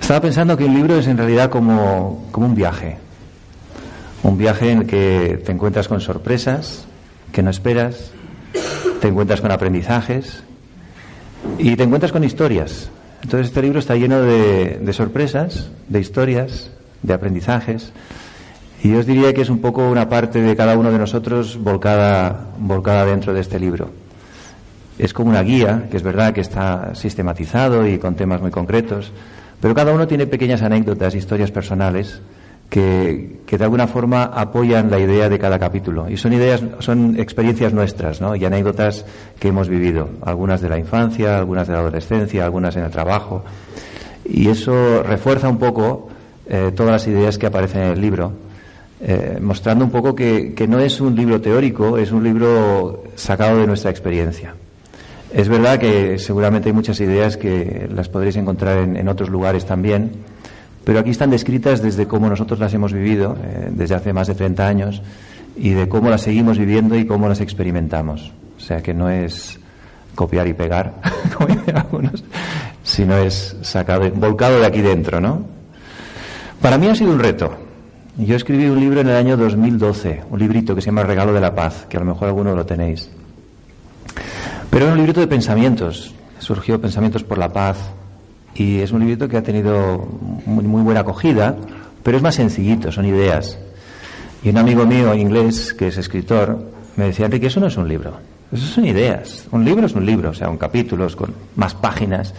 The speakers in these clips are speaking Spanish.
Estaba pensando que un libro es en realidad como, como un viaje. Un viaje en el que te encuentras con sorpresas que no esperas, te encuentras con aprendizajes y te encuentras con historias. Entonces este libro está lleno de, de sorpresas, de historias, de aprendizajes. Y yo os diría que es un poco una parte de cada uno de nosotros volcada, volcada dentro de este libro. Es como una guía, que es verdad que está sistematizado y con temas muy concretos, pero cada uno tiene pequeñas anécdotas, historias personales que, que, de alguna forma apoyan la idea de cada capítulo. Y son ideas, son experiencias nuestras, ¿no? Y anécdotas que hemos vivido. Algunas de la infancia, algunas de la adolescencia, algunas en el trabajo. Y eso refuerza un poco eh, todas las ideas que aparecen en el libro. Eh, mostrando un poco que, no es un libro teórico, es un libro sacado de nuestra experiencia. Es verdad que seguramente hay muchas ideas que las podréis encontrar en, en otros lugares también, pero aquí están descritas desde cómo nosotros las hemos vivido, eh, desde hace más de 30 años, y de cómo las seguimos viviendo y cómo las experimentamos. O sea que no es copiar y pegar, como dicen algunos, sino es sacado, volcado de aquí dentro, ¿no? Para mí ha sido un reto. Yo escribí un libro en el año 2012, un librito que se llama Regalo de la Paz, que a lo mejor alguno lo tenéis. Pero era un librito de pensamientos, surgió Pensamientos por la Paz, y es un librito que ha tenido muy, buena acogida, pero es más sencillito, son ideas. Y un amigo mío inglés, que es escritor, me decía, que eso no es un libro, eso son ideas. Un libro es un libro, o sea, un capítulos con más páginas.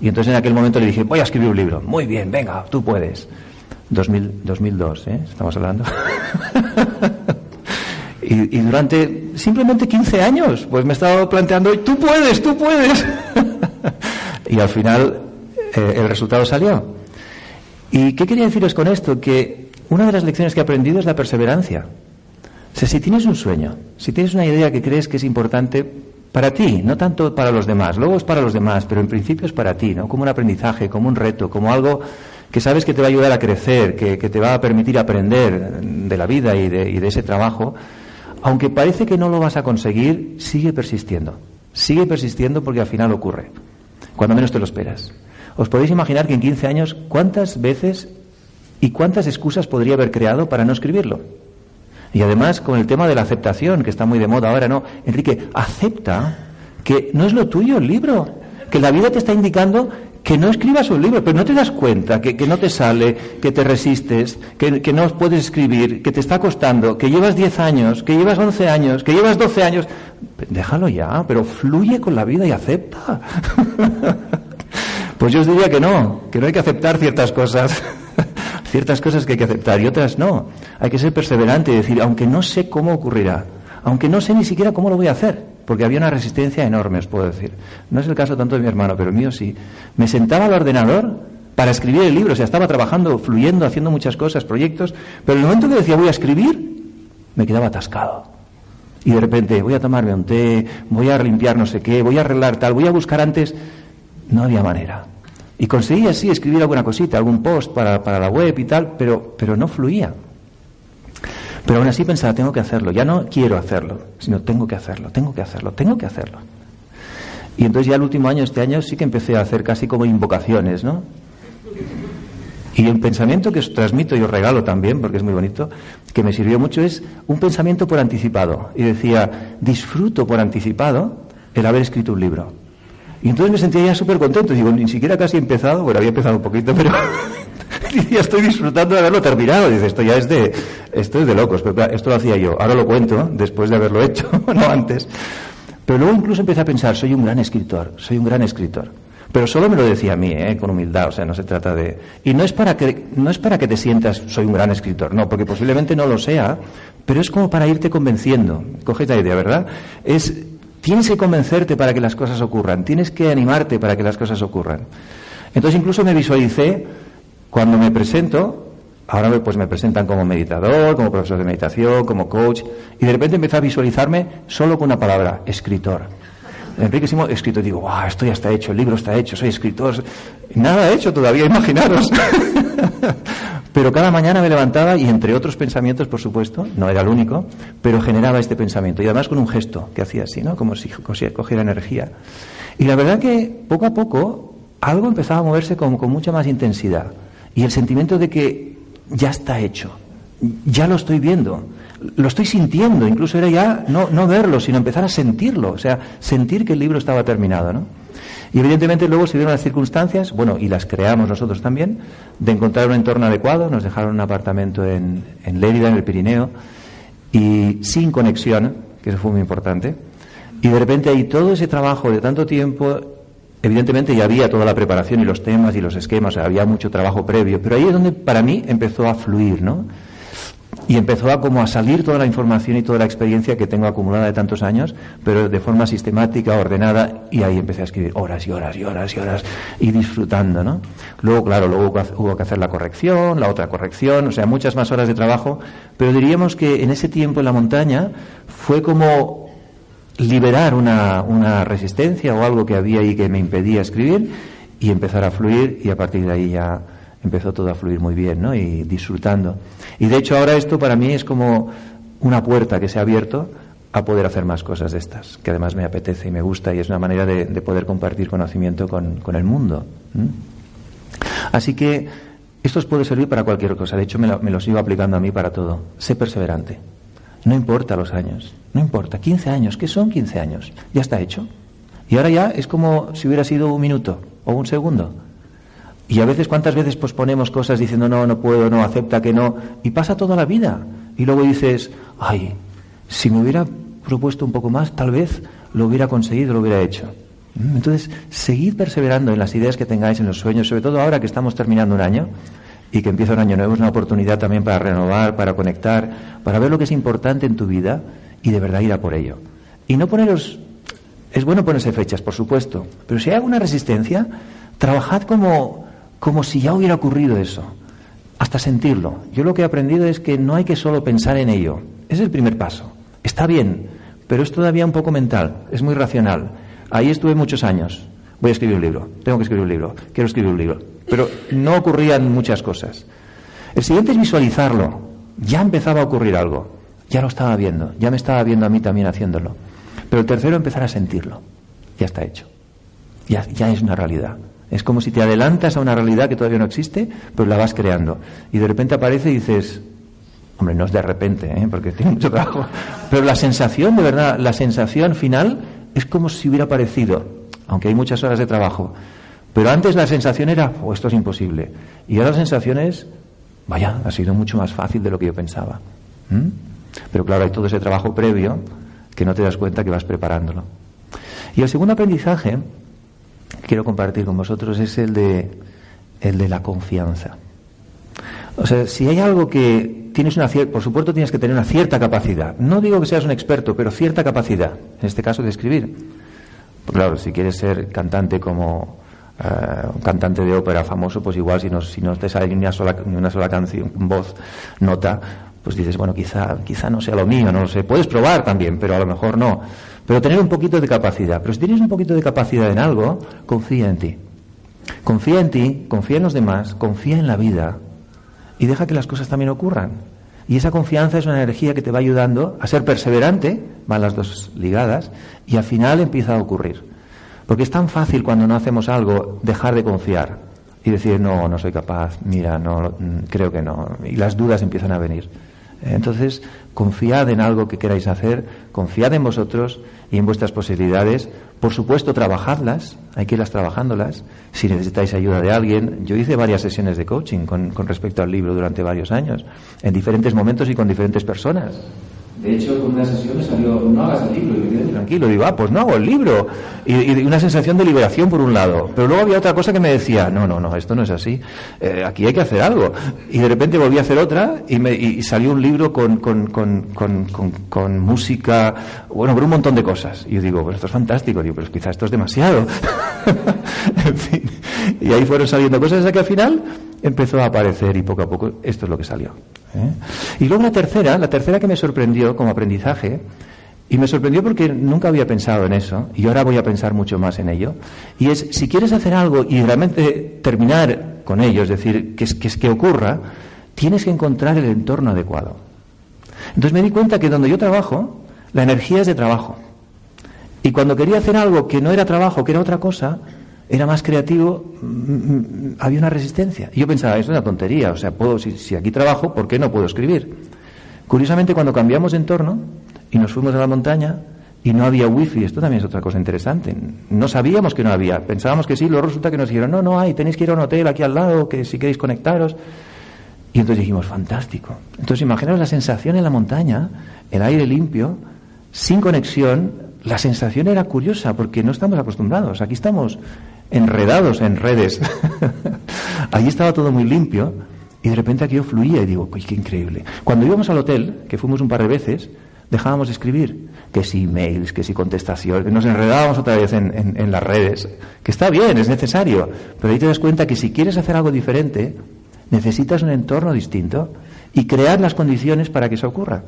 Y entonces en aquel momento le dije, voy a escribir un libro. Muy bien, venga, tú puedes. 2000, 2002, ¿eh? Estamos hablando. y, y, durante simplemente 15 años, pues me he estado planteando, tú puedes, tú puedes. y al final eh, el resultado salió. ¿Y qué quería deciros con esto? Que una de las lecciones que he aprendido es la perseverancia. Si tienes un sueño, si tienes una idea que crees que es importante para ti, no tanto para los demás, luego es para los demás, pero en principio es para ti, ¿no? Como un aprendizaje, como un reto, como algo que sabes que te va a ayudar a crecer, que, que te va a permitir aprender de la vida y de, y de ese trabajo, aunque parece que no lo vas a conseguir, sigue persistiendo. Sigue persistiendo porque al final ocurre, cuando menos te lo esperas. ¿Os podéis imaginar que en 15 años cuántas veces y cuántas excusas podría haber creado para no escribirlo? Y además con el tema de la aceptación, que está muy de moda ahora, ¿no? Enrique, acepta que no es lo tuyo el libro, que la vida te está indicando que no escribas un libro, pero no te das cuenta que, que no te sale, que te resistes, que, que, no puedes escribir, que te está costando, que llevas 10 años, que llevas 11 años, que llevas 12 años. Déjalo ya, pero fluye con la vida y acepta. Pues yo os diría que no, que no hay que aceptar ciertas cosas, ciertas cosas que hay que aceptar y otras no. Hay que ser perseverante y decir, aunque no sé cómo ocurrirá, aunque no sé ni siquiera cómo lo voy a hacer, porque había una resistencia enorme, os puedo decir. No es el caso tanto de mi hermano, pero el mío sí. Me sentaba al ordenador para escribir el libro, o sea, estaba trabajando, fluyendo, haciendo muchas cosas, proyectos, pero en el momento que decía voy a escribir, me quedaba atascado. Y de repente voy a tomarme un té, voy a limpiar no sé qué, voy a arreglar tal, voy a buscar antes no había manera. Y conseguí así escribir alguna cosita, algún post para, para la web y tal, pero, pero no fluía. Pero aún así pensaba, tengo que hacerlo. Ya no quiero hacerlo, sino tengo que hacerlo, tengo que hacerlo, tengo que hacerlo. Y entonces ya el último año, este año, sí que empecé a hacer casi como invocaciones, ¿no? Y el pensamiento que os transmito y os regalo también, porque es muy bonito, que me sirvió mucho, es un pensamiento por anticipado. Y decía, disfruto por anticipado el haber escrito un libro. Y entonces me sentía ya súper contento. Digo, ni siquiera casi he empezado, bueno, había empezado un poquito, pero ya estoy disfrutando de haberlo terminado. Dice, esto ya es de, esto es de locos, pero esto lo hacía yo. Ahora lo cuento, después de haberlo hecho, no antes. Pero luego incluso empecé a pensar, soy un gran escritor, soy un gran escritor. Pero solo me lo decía a mí, ¿eh? con humildad, o sea, no se trata de... Y no es, para que, no es para que te sientas, soy un gran escritor, no, porque posiblemente no lo sea, pero es como para irte convenciendo. Coges la idea, ¿verdad? Es, tienes que convencerte para que las cosas ocurran, tienes que animarte para que las cosas ocurran. Entonces incluso me visualicé, cuando me presento, ahora pues me presentan como meditador, como profesor de meditación, como coach, y de repente empecé a visualizarme solo con una palabra, escritor. Enrique Simón, escrito, digo, wow, esto ya está hecho, el libro está hecho, soy escritor. Nada hecho todavía, imaginaros. pero cada mañana me levantaba y entre otros pensamientos, por supuesto, no era el único, pero generaba este pensamiento. Y además con un gesto que hacía así, ¿no? Como si cogiera energía. Y la verdad que poco a poco algo empezaba a moverse con mucha más intensidad. Y el sentimiento de que ya está hecho, ya lo estoy viendo lo estoy sintiendo, incluso era ya no, no verlo, sino empezar a sentirlo, o sea, sentir que el libro estaba terminado, ¿no? Y evidentemente luego se dieron las circunstancias, bueno, y las creamos nosotros también, de encontrar un entorno adecuado, nos dejaron un apartamento en, en Lérida, en el Pirineo, y sin conexión, que eso fue muy importante, y de repente ahí todo ese trabajo de tanto tiempo, evidentemente ya había toda la preparación y los temas y los esquemas, había mucho trabajo previo, pero ahí es donde para mí empezó a fluir, ¿no? y empezó a como a salir toda la información y toda la experiencia que tengo acumulada de tantos años, pero de forma sistemática, ordenada, y ahí empecé a escribir horas y horas y horas y horas y disfrutando, ¿no? Luego, claro, luego hubo que hacer la corrección, la otra corrección, o sea, muchas más horas de trabajo, pero diríamos que en ese tiempo en la montaña fue como liberar una, una resistencia o algo que había ahí que me impedía escribir y empezar a fluir y a partir de ahí ya empezó todo a fluir muy bien, ¿no? Y disfrutando. Y de hecho ahora esto para mí es como una puerta que se ha abierto a poder hacer más cosas de estas, que además me apetece y me gusta y es una manera de, poder compartir conocimiento con, el mundo. Así que esto os puede servir para cualquier cosa. De hecho, me lo, me lo sigo aplicando a mí para todo. Sé perseverante. No importa los años. No importa. 15 años. ¿Qué son 15 años? Ya está hecho. Y ahora ya es como si hubiera sido un minuto o un segundo. Y a veces, ¿cuántas veces posponemos cosas diciendo no, no puedo, no, acepta que no? Y pasa toda la vida. Y luego dices, ay, si me hubiera propuesto un poco más, tal vez lo hubiera conseguido, lo hubiera hecho. Mm, entonces, seguid perseverando en las ideas que tengáis, en los sueños, sobre todo ahora que estamos terminando un año y que empieza un año nuevo, es una oportunidad también para renovar, para conectar, para ver lo que es importante en tu vida y de verdad ir a por ello. Y no poneros, es bueno ponerse fechas, por supuesto, pero si hay alguna resistencia, trabajad como como si ya hubiera ocurrido eso, hasta sentirlo. Yo lo que he aprendido es que no hay que solo pensar en ello, es el primer paso. Está bien, pero es todavía un poco mental, es muy racional. Ahí estuve muchos años. Voy a escribir un libro, tengo que escribir un libro, quiero escribir un libro. Pero no ocurrían muchas cosas. El siguiente es visualizarlo. Ya empezaba a ocurrir algo. Ya lo estaba viendo, ya me estaba viendo a mí también haciéndolo. Pero el tercero, empezar a sentirlo. Ya está hecho. Ya, ya es una realidad. Es como si te adelantas a una realidad que todavía no existe, pero la vas creando. Y de repente aparece y dices, hombre, no es de repente, ¿eh? porque tiene mucho trabajo, pero la sensación, de verdad, la sensación final es como si hubiera aparecido, aunque hay muchas horas de trabajo. Pero antes la sensación era, oh, esto es imposible. Y ahora la sensación es, vaya, ha sido mucho más fácil de lo que yo pensaba. Pero claro, hay todo ese trabajo previo que no te das cuenta que vas preparándolo. Y el segundo aprendizaje quiero compartir con vosotros es el de, el de la confianza. O sea, si hay algo que tienes una cierta, por supuesto tienes que tener una cierta capacidad. No digo que seas un experto, pero cierta capacidad, en este caso de escribir. Claro, si quieres ser cantante como eh, un cantante de ópera famoso, pues igual si no, si no te sale ni una sola, ni una sola canción, voz, nota, pues dices, bueno, quizá, quizá no sea lo mío, no lo sé. Puedes probar también, pero a lo mejor no. Pero tener un poquito de capacidad. Pero si tienes un poquito de capacidad en algo, confía en ti. Confía en ti, confía en los demás, confía en la vida y deja que las cosas también ocurran. Y esa confianza es una energía que te va ayudando a ser perseverante, van las dos ligadas, y al final empieza a ocurrir. Porque es tan fácil cuando no hacemos algo dejar de confiar y decir, no, no soy capaz, mira, no, creo que no. Y las dudas empiezan a venir. Entonces, confiad en algo que queráis hacer, confiad en vosotros y en vuestras posibilidades. Por supuesto, trabajadlas, hay que irlas trabajándolas. Si necesitáis ayuda de alguien, yo hice varias sesiones de coaching con, respecto al libro durante varios años, en diferentes momentos y con diferentes personas. De hecho, con una sesión me salió, no hagas el libro, y me tranquilo. Digo, ah, pues no hago el libro. Y, una sensación de liberación por un lado. Pero luego había otra cosa que me decía, no, no, no, esto no es así. Eh, aquí hay que hacer algo. Y de repente volví a hacer otra y, me, y salió un libro con, con, música, bueno, con un montón de cosas. Y yo digo, pues esto es fantástico. Digo, pero quizás esto es demasiado. en fin. Y ahí fueron saliendo cosas hasta que al final empezó a aparecer y poco a poco esto es lo que salió. ¿Eh? Y luego la tercera, la tercera que me sorprendió como aprendizaje, y me sorprendió porque nunca había pensado en eso, y ahora voy a pensar mucho más en ello, y es, si quieres hacer algo y realmente terminar con ello, es decir, que, que, que ocurra, tienes que encontrar el entorno adecuado. Entonces me di cuenta que donde yo trabajo, la energía es de trabajo. Y cuando quería hacer algo que no era trabajo, que era otra cosa, era más creativo, mm, mm, había una resistencia. Y yo pensaba, es una tontería, o sea, puedo, si, aquí trabajo, ¿por qué no puedo escribir? Curiosamente, cuando cambiamos de entorno y nos fuimos a la montaña y no había wifi, esto también es otra cosa interesante. No sabíamos que no había, pensábamos que sí, luego resulta que nos dijeron, no, no hay, tenéis que ir a un hotel aquí al lado, que si queréis conectaros. Y entonces dijimos, fantástico. Entonces imaginaos la sensación en la montaña, el aire limpio, sin conexión, la sensación era curiosa porque no estamos acostumbrados. Aquí estamos enredados en redes. Allí estaba todo muy limpio y de repente aquello fluía y digo, ¡ay, qué increíble! Cuando íbamos al hotel, que fuimos un par de veces, dejábamos de escribir, que si mails, que si contestaciones, nos enredábamos otra vez en, en las redes, que está bien, es necesario, pero ahí te das cuenta que si quieres hacer algo diferente, necesitas un entorno distinto y crear las condiciones para que eso ocurra.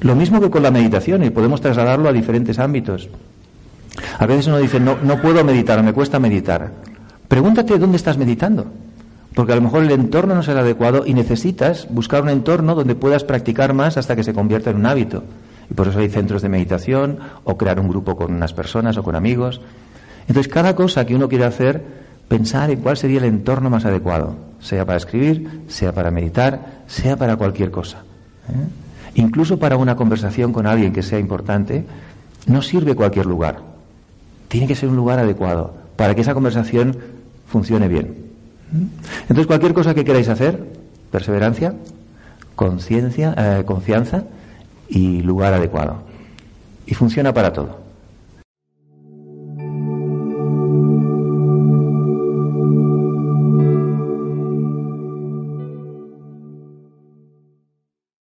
Lo mismo que con la meditación y podemos trasladarlo a diferentes ámbitos. A veces uno dice, no, no puedo meditar, me cuesta meditar. Pregúntate dónde estás meditando. Porque a lo mejor el entorno no es el adecuado y necesitas buscar un entorno donde puedas practicar más hasta que se convierta en un hábito. Y por eso hay centros de meditación o crear un grupo con unas personas o con amigos. Entonces, cada cosa que uno quiere hacer, pensar en cuál sería el entorno más adecuado, sea para escribir, sea para meditar, sea para cualquier cosa. ¿eh? Incluso para una conversación con alguien que sea importante, no sirve cualquier lugar. Tiene que ser un lugar adecuado para que esa conversación funcione bien. Entonces, cualquier cosa que queráis hacer, perseverancia, conciencia, eh, confianza y lugar adecuado. Y funciona para todo.